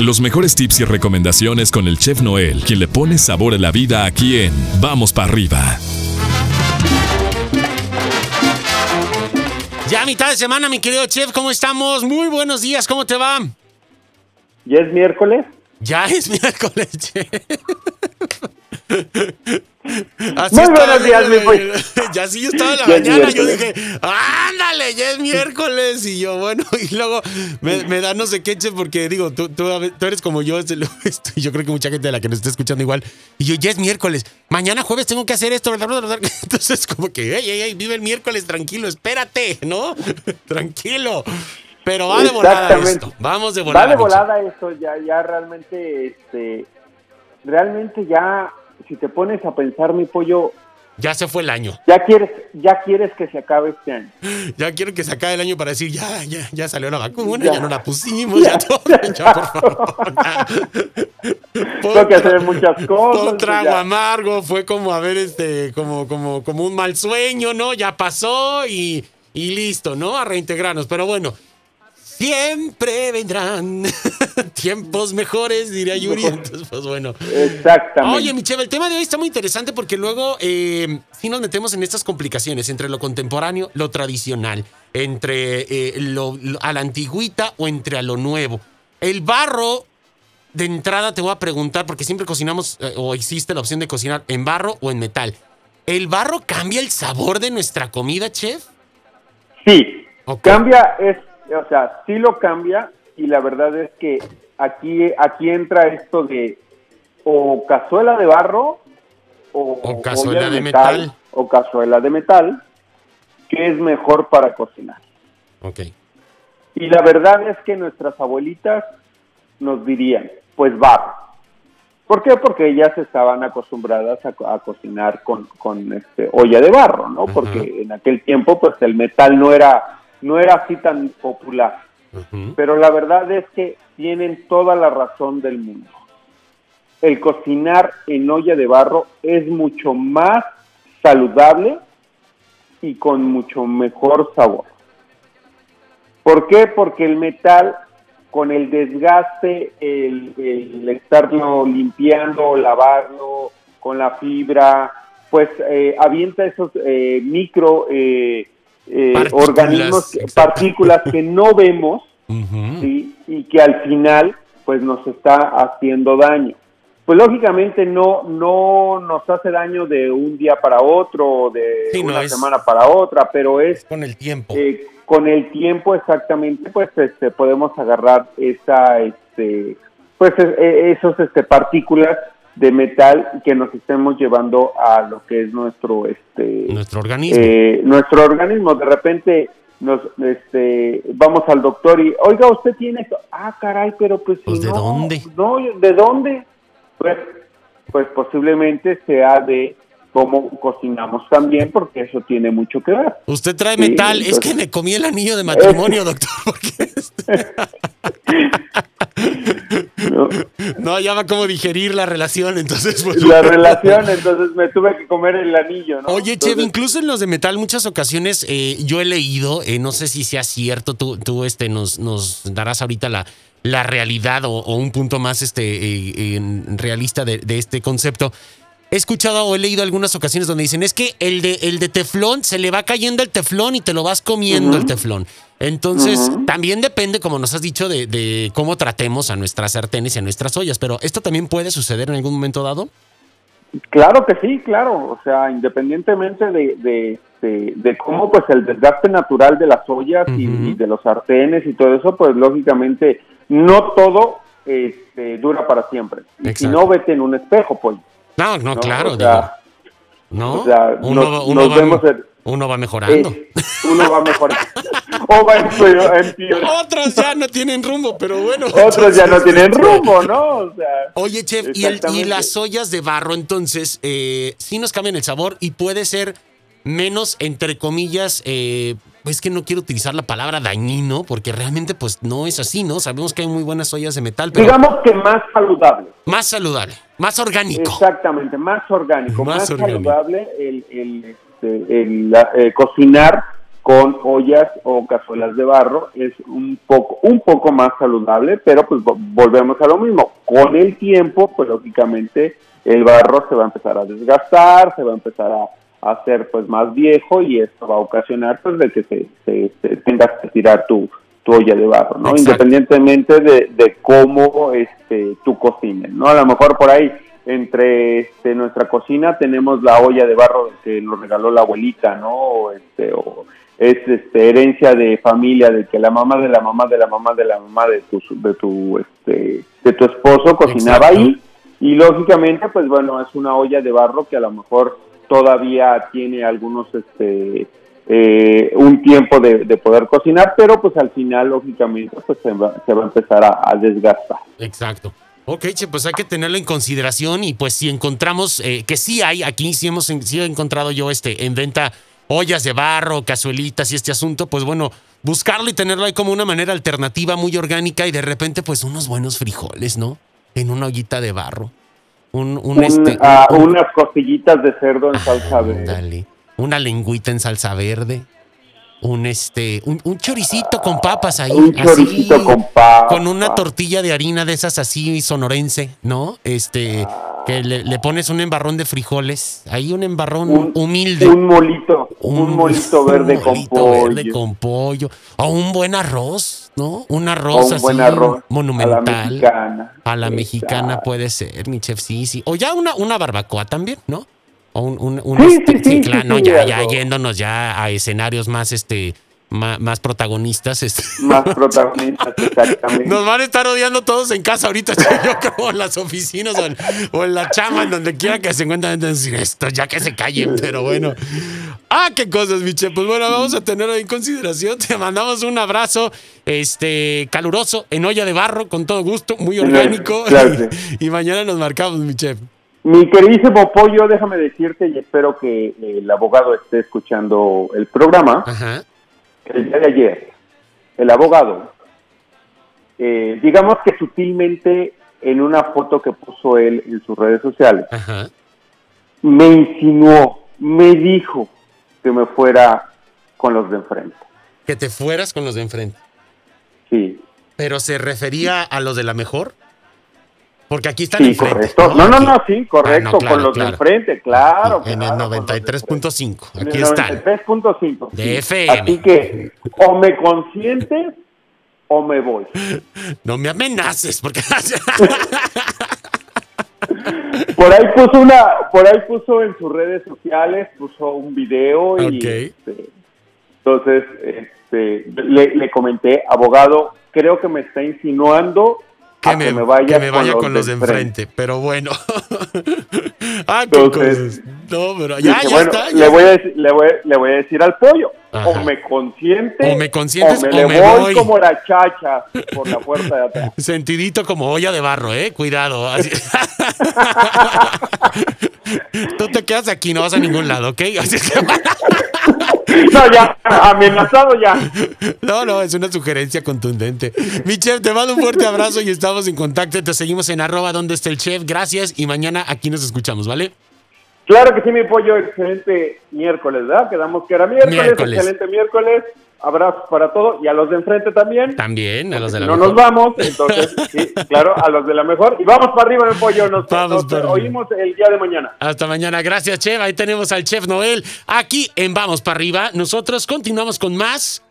Los mejores tips y recomendaciones con el chef Noel, quien le pone sabor a la vida aquí en Vamos para arriba. Ya mitad de semana, mi querido chef, ¿cómo estamos? Muy buenos días, ¿cómo te va? ¿Ya es miércoles? Ya es miércoles, chef. Así Muy buenos días, mi pollo. Ya sí estaba en la mañana. Yo dije, ándale, ya es miércoles. Y yo, bueno, y luego me, da no sé qué, porque digo, tú, tú, eres como yo. Y yo creo que mucha gente de la que nos está escuchando igual. Y yo, ya es miércoles. Mañana jueves tengo que hacer esto. Entonces, como que, ey, ey, ey, vive el miércoles, tranquilo, espérate, ¿no? tranquilo. Pero va de volada esto. Vamos de volada. Va de volada esto, ya, ya realmente, este, realmente ya si te pones a pensar, mi pollo, ya se fue el año. Ya quieres, ya quieres que se acabe este año. Ya quiero que se acabe el año para decir, ya, ya, ya salió la vacuna, ya, no la pusimos, ya, todo, ya, por favor. Tengo que hacer muchas cosas. Un trago amargo, fue como a ver, este, como, como, como un mal sueño, ¿no? Ya pasó y, y listo, ¿no? A reintegrarnos. Pero bueno, Siempre vendrán tiempos mejores, diría Yuri. Entonces, pues bueno. Exactamente. Oye, Michelle, el tema de hoy está muy interesante porque luego eh, sí nos metemos en estas complicaciones entre lo contemporáneo, lo tradicional, entre eh, lo, a la antigüita o entre a lo nuevo. El barro, de entrada te voy a preguntar, porque siempre cocinamos eh, o existe la opción de cocinar en barro o en metal. ¿El barro cambia el sabor de nuestra comida, chef? Sí. Cambia, es o sea, sí lo cambia y la verdad es que aquí, aquí entra esto de o cazuela de barro o, cazuela de, metal, o cazuela de metal, que es mejor para cocinar. Ok. Y la verdad es que nuestras abuelitas nos dirían, pues barro. ¿Por qué? Porque ellas estaban acostumbradas a, cocinar con, con este, olla de barro, ¿no? Porque en aquel tiempo, pues el metal no era no era así tan popular. Pero la verdad es que tienen toda la razón del mundo. El cocinar en olla de barro es mucho más saludable y con mucho mejor sabor. ¿Por qué? Porque el metal, con el desgaste, el, estarlo limpiando, lavarlo, con la fibra, pues eh, avienta esos eh, micro eh, eh, organismos, partículas que no vemos y que al final pues nos está haciendo daño. Pues lógicamente no, no nos hace daño de un día para otro, de una semana para otra, pero es, con el tiempo. Eh, con el tiempo exactamente, pues este, podemos agarrar esa, este, pues e, e, esos este, partículas de metal que nos estemos llevando a lo que es nuestro este nuestro organismo. eh, nuestro organismo. De repente nos este vamos al doctor y oiga usted tiene ah caray pero pues, pues de dónde no de dónde pues pues posiblemente sea de cómo cocinamos también, porque eso tiene mucho que ver. Usted trae metal, es que me comí el anillo de matrimonio, doctor. no. ya va como digerir la relación, entonces. Pues, la relación, entonces me tuve que comer el anillo, ¿no? Oye, Chev, incluso en los de metal, muchas ocasiones eh, yo he leído, eh, no sé si sea cierto, tú, tú este, nos, nos darás ahorita la, la realidad o, un punto más este, eh, realista de, de este concepto he escuchado o he leído algunas ocasiones donde dicen es que el de, el de teflón se le va cayendo el teflón y te lo vas comiendo el teflón. Entonces, también depende, como nos has dicho, de, cómo tratemos a nuestras sartenes y a nuestras ollas. Pero, ¿esto también puede suceder en algún momento dado? Claro que sí, claro. O sea, independientemente de, de, cómo pues el desgaste natural de las ollas y, de los sartenes y todo eso, pues lógicamente no todo este, dura para siempre. Y si no, vete en un espejo, pues. No, no, claro. no, uno, uno, va mejorando. uno va mejorando. O va Otros ya no tienen rumbo, pero bueno. Otros ya no tienen rumbo, ¿no? Oye, chef, y, las ollas de barro, entonces, eh, sí nos cambian el sabor y puede ser menos, entre comillas, eh, es que no quiero utilizar la palabra dañino, porque realmente pues no es así, ¿no? Sabemos que hay muy buenas ollas de metal, pero... Digamos que más saludable. Más saludable, más orgánico. Exactamente, más orgánico, más, saludable el, el, este, el, eh, cocinar con ollas o cazuelas de barro es un poco un poco más saludable, pero pues volvemos a lo mismo. Con el tiempo, pues lógicamente el barro se va a empezar a desgastar, se va a empezar a, hacer pues más viejo y esto va a ocasionar pues de que se, se, tengas que tirar tu, tu, olla de barro, ¿no? Independientemente de, de, cómo este tú cocines, ¿no? A lo mejor por ahí entre este, nuestra cocina tenemos la olla de barro que nos regaló la abuelita, ¿no? O, este, o es este, herencia de familia, de que la mamá de la mamá de la mamá de la mamá de tu, de tu, este, de tu esposo cocinaba ahí. Y lógicamente, pues bueno, es una olla de barro que a lo mejor todavía tiene algunos, este, eh, un tiempo de, poder cocinar, pero pues al final, lógicamente, pues se va, se va a empezar a, desgastar. Exacto. Ok, che, pues hay que tenerlo en consideración y pues si encontramos, eh, que sí hay, aquí sí, hemos, sí he encontrado yo este en venta ollas de barro, cazuelitas y este asunto, pues bueno, buscarlo y tenerlo ahí como una manera alternativa muy orgánica y de repente pues unos buenos frijoles, ¿no? En una ollita de barro. Un, un, este, ah, unas costillitas de cerdo en salsa verde. Dale. Una lengüita en salsa verde un este un, choricito con papas ahí un choricito con papas con una tortilla de harina de esas así sonorense no este que le, pones un embarrón de frijoles ahí un embarrón humilde un molito un, molito verde con pollo verde con pollo. O un buen arroz no un arroz así monumental a la mexicana, a la mexicana puede ser mi chef sí sí. O ya una una barbacoa también no o un, un, este, ya, ya yéndonos ya a escenarios más este más, protagonistas. Este. Más protagonistas, exactamente. Nos van a estar odiando todos en casa ahorita, yo creo, en las oficinas o en, la chama, en donde quiera que se encuentren, esto, ya que se callen, pero bueno. Ah, qué cosas, Miche. Pues bueno, vamos a tenerlo en consideración. Te mandamos un abrazo este caluroso en olla de barro, con todo gusto, muy orgánico. Y, mañana nos marcamos, Miche. Mi queridísimo Pollo, déjame decirte y espero que el abogado esté escuchando el programa. El día de ayer, el abogado, eh, digamos que sutilmente en una foto que puso él en sus redes sociales, me insinuó, me dijo que me fuera con los de enfrente. ¿Que te fueras con los de enfrente? Sí. ¿Pero se refería a los de la mejor? Porque aquí están sí, correcto. No, no, no, sí, correcto, ah, con los de enfrente, claro. En el 93.5, aquí están. 93.5. De FM. Así que o me consientes o me voy. No me amenaces, porque... por ahí puso una, por ahí puso en sus redes sociales, puso un video y este, entonces este, le, le comenté, abogado, creo que me está insinuando que, me, vaya, con, los, de enfrente. Pero bueno. ah, cosas. No, pero ya, ya está. Le, voy a decir, le, voy, le voy a decir al pollo. O me consiente. O me consientes o me, voy, como la chacha por la puerta de atrás. Sentidito como olla de barro, ¿eh? Cuidado. Tú te quedas aquí, no vas a ningún lado, ¿ok? Así que... No, ya, amenazado ya. No, no, es una sugerencia contundente. Mi chef, te mando un fuerte abrazo y estamos en contacto. Te seguimos en arroba donde está el chef. Gracias y mañana aquí nos escuchamos, ¿vale? Claro que sí, mi pollo. Excelente miércoles, ¿verdad? Quedamos que era miércoles. Excelente miércoles. Abrazos para todos y a los de enfrente también. También, a los de la no mejor. No nos vamos, entonces, sí, claro, a los de la mejor. Y vamos para arriba en el pollo. Nos, vamos oímos el día de mañana. Hasta mañana. Gracias, chef. Ahí tenemos al chef Noel aquí en Vamos para arriba. Nosotros continuamos con más